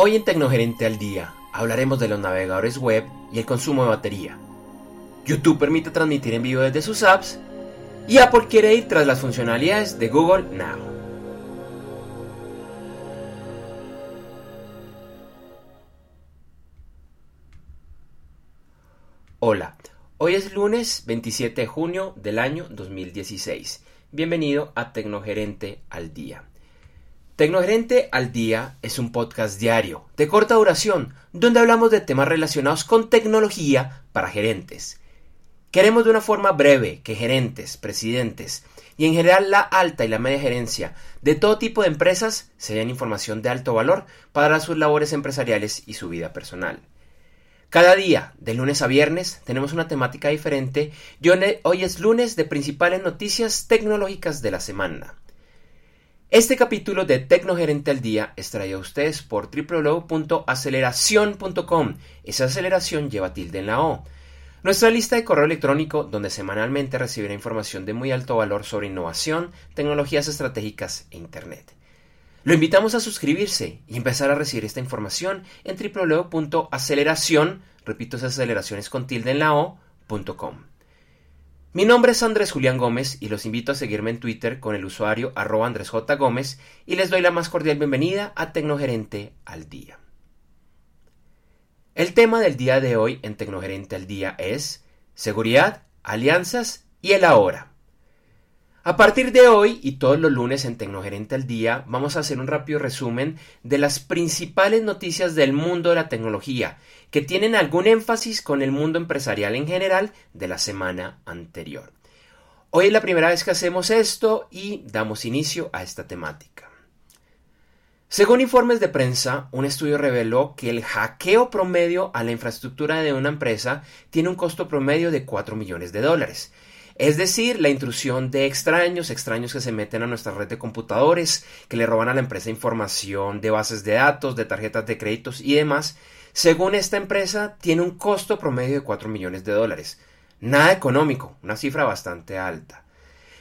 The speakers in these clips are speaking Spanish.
Hoy en Tecnogerente al Día hablaremos de los navegadores web y el consumo de batería. YouTube permite transmitir en vivo desde sus apps y Apple quiere ir tras las funcionalidades de Google Now. Hola, hoy es lunes 27 de junio del año 2016. Bienvenido a Tecnogerente al Día. Tecnogerente al Día es un podcast diario, de corta duración, donde hablamos de temas relacionados con tecnología para gerentes. Queremos de una forma breve que gerentes, presidentes y en general la alta y la media gerencia de todo tipo de empresas se den información de alto valor para sus labores empresariales y su vida personal. Cada día, de lunes a viernes, tenemos una temática diferente y hoy es lunes de principales noticias tecnológicas de la semana. Este capítulo de Tecnogerente al Día es traído a ustedes por www.aceleración.com. Esa aceleración lleva tilde en la O. Nuestra lista de correo electrónico donde semanalmente recibirá información de muy alto valor sobre innovación, tecnologías estratégicas e Internet. Lo invitamos a suscribirse y empezar a recibir esta información en www.aceleración, repito esas aceleraciones con tilde en la O.com. Mi nombre es Andrés Julián Gómez y los invito a seguirme en Twitter con el usuario arroba Andrés J. Gómez y les doy la más cordial bienvenida a Tecnogerente al Día. El tema del día de hoy en Tecnogerente al Día es seguridad, alianzas y el ahora. A partir de hoy y todos los lunes en Tecnogerente al Día vamos a hacer un rápido resumen de las principales noticias del mundo de la tecnología que tienen algún énfasis con el mundo empresarial en general de la semana anterior. Hoy es la primera vez que hacemos esto y damos inicio a esta temática. Según informes de prensa, un estudio reveló que el hackeo promedio a la infraestructura de una empresa tiene un costo promedio de 4 millones de dólares es decir, la intrusión de extraños, extraños que se meten a nuestra red de computadores, que le roban a la empresa información de bases de datos, de tarjetas de créditos y demás, según esta empresa, tiene un costo promedio de 4 millones de dólares. Nada económico, una cifra bastante alta.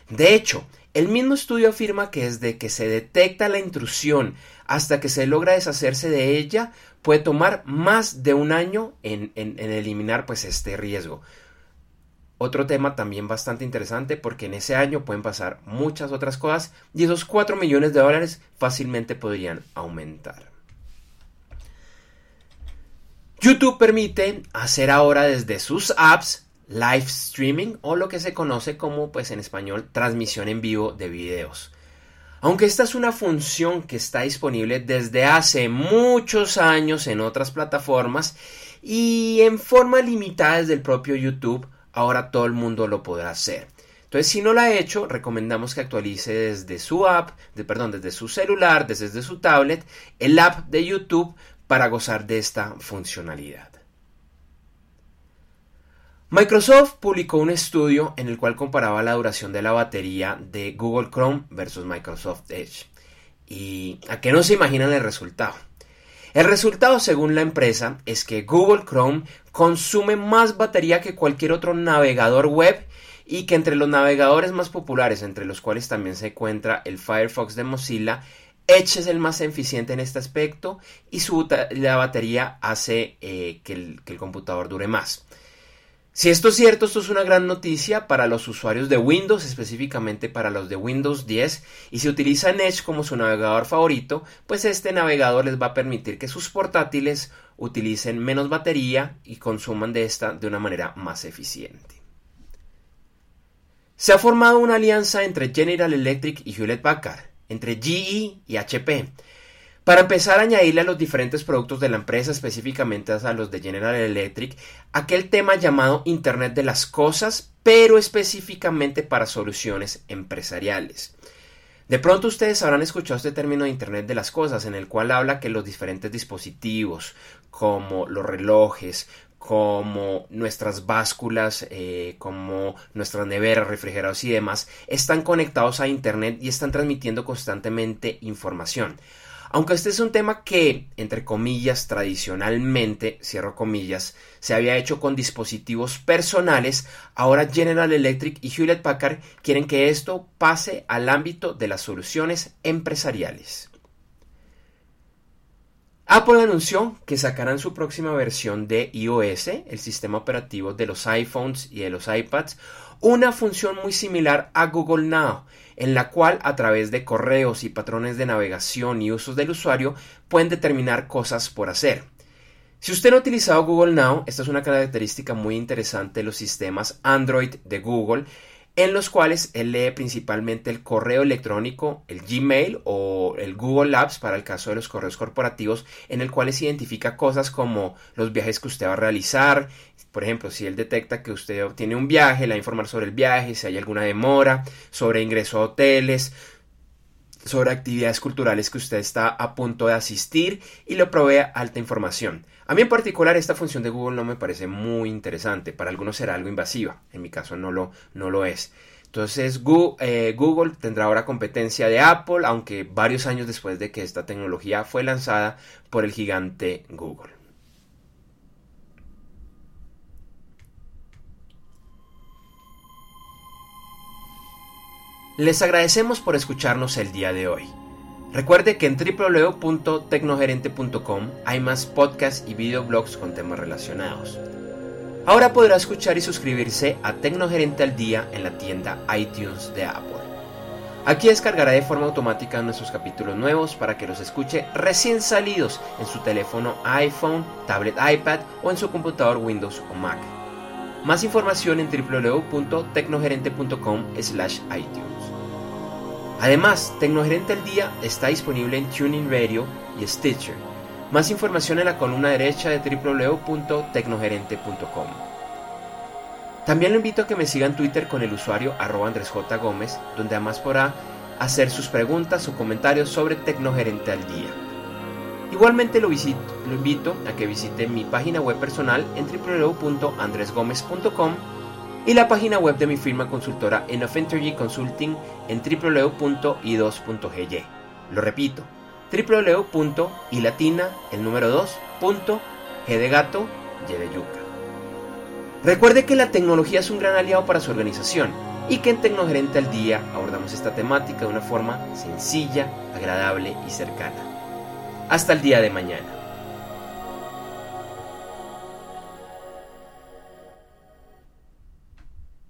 De hecho, el mismo estudio afirma que desde que se detecta la intrusión hasta que se logra deshacerse de ella, puede tomar más de un año en, en eliminar pues, este riesgo. Otro tema también bastante interesante porque en ese año pueden pasar muchas otras cosas y esos 4 millones de dólares fácilmente podrían aumentar. YouTube permite hacer ahora desde sus apps live streaming o lo que se conoce como pues en español transmisión en vivo de videos. Aunque esta es una función que está disponible desde hace muchos años en otras plataformas y en forma limitada desde el propio YouTube, ahora todo el mundo lo podrá hacer. Entonces, si no lo ha hecho, recomendamos que actualice desde su app, de, perdón, desde su celular, desde su tablet, el app de YouTube para gozar de esta funcionalidad. Microsoft publicó un estudio en el cual comparaba la duración de la batería de Google Chrome versus Microsoft Edge. ¿Y a qué no se imaginan el resultado? El resultado, según la empresa, es que Google Chrome consume más batería que cualquier otro navegador web y que entre los navegadores más populares, entre los cuales también se encuentra el Firefox de Mozilla, Edge es el más eficiente en este aspecto y su la batería hace eh, que el computador dure más. Si esto es cierto, esto es una gran noticia para los usuarios de Windows, específicamente para los de Windows 10, y si utilizan Edge como su navegador favorito, pues este navegador les va a permitir que sus portátiles utilicen menos batería y consuman de esta de una manera más eficiente. Se ha formado una alianza entre General Electric y Hewlett Packard, entre GE y HP, para empezar a añadirle a los diferentes productos de la empresa, específicamente a los de General Electric, aquel tema llamado Internet de las Cosas, pero específicamente para soluciones empresariales. De pronto ustedes habrán escuchado este término de Internet de las Cosas, en el cual habla que los diferentes dispositivos, como los relojes, como nuestras básculas, eh, como nuestras neveras, refrigerados y demás, están conectados a Internet y están transmitiendo constantemente información. Aunque este es un tema que, entre comillas, tradicionalmente, cierro comillas, se había hecho con dispositivos personales, ahora General Electric y Hewlett Packard quieren que esto pase al ámbito de las soluciones empresariales. Apple anunció que sacarán su próxima versión de iOS, el sistema operativo de los iPhones y de los iPads, una función muy similar a Google Now, en la cual a través de correos y patrones de navegación y usos del usuario pueden determinar cosas por hacer. Si usted no ha utilizado Google Now, esta es una característica muy interesante de los sistemas Android de Google en los cuales él lee principalmente el correo electrónico, el Gmail o el Google Apps para el caso de los correos corporativos, en el cual se identifica cosas como los viajes que usted va a realizar, por ejemplo, si él detecta que usted tiene un viaje, le va a informar sobre el viaje, si hay alguna demora, sobre ingreso a hoteles, sobre actividades culturales que usted está a punto de asistir y le provee alta información. A mí en particular esta función de Google no me parece muy interesante, para algunos será algo invasiva, en mi caso no lo, no lo es. Entonces eh, Google tendrá ahora competencia de Apple, aunque varios años después de que esta tecnología fue lanzada por el gigante Google. Les agradecemos por escucharnos el día de hoy. Recuerde que en www.tecnogerente.com hay más podcasts y videoblogs con temas relacionados. Ahora podrá escuchar y suscribirse a Tecnogerente al Día en la tienda iTunes de Apple. Aquí descargará de forma automática nuestros capítulos nuevos para que los escuche recién salidos en su teléfono iPhone, tablet iPad o en su computador Windows o Mac. Más información en www.tecnogerente.com/iTunes. Además, Tecnogerente al Día está disponible en Tuning Radio y Stitcher. Más información en la columna derecha de www.tecnogerente.com. También lo invito a que me siga en Twitter con el usuario arroba Andrés J. Gómez, donde además podrá hacer sus preguntas o comentarios sobre Tecnogerente al Día. Igualmente lo, invito a que visite mi página web personal en www.andresgomez.com y la página web de mi firma consultora Enough Energy Consulting en www.i2.gy. Lo repito, www.ilatina, el número 2, G de gato, Y de yuca. Recuerde que la tecnología es un gran aliado para su organización y que en Tecnogerente al Día abordamos esta temática de una forma sencilla, agradable y cercana. Hasta el día de mañana.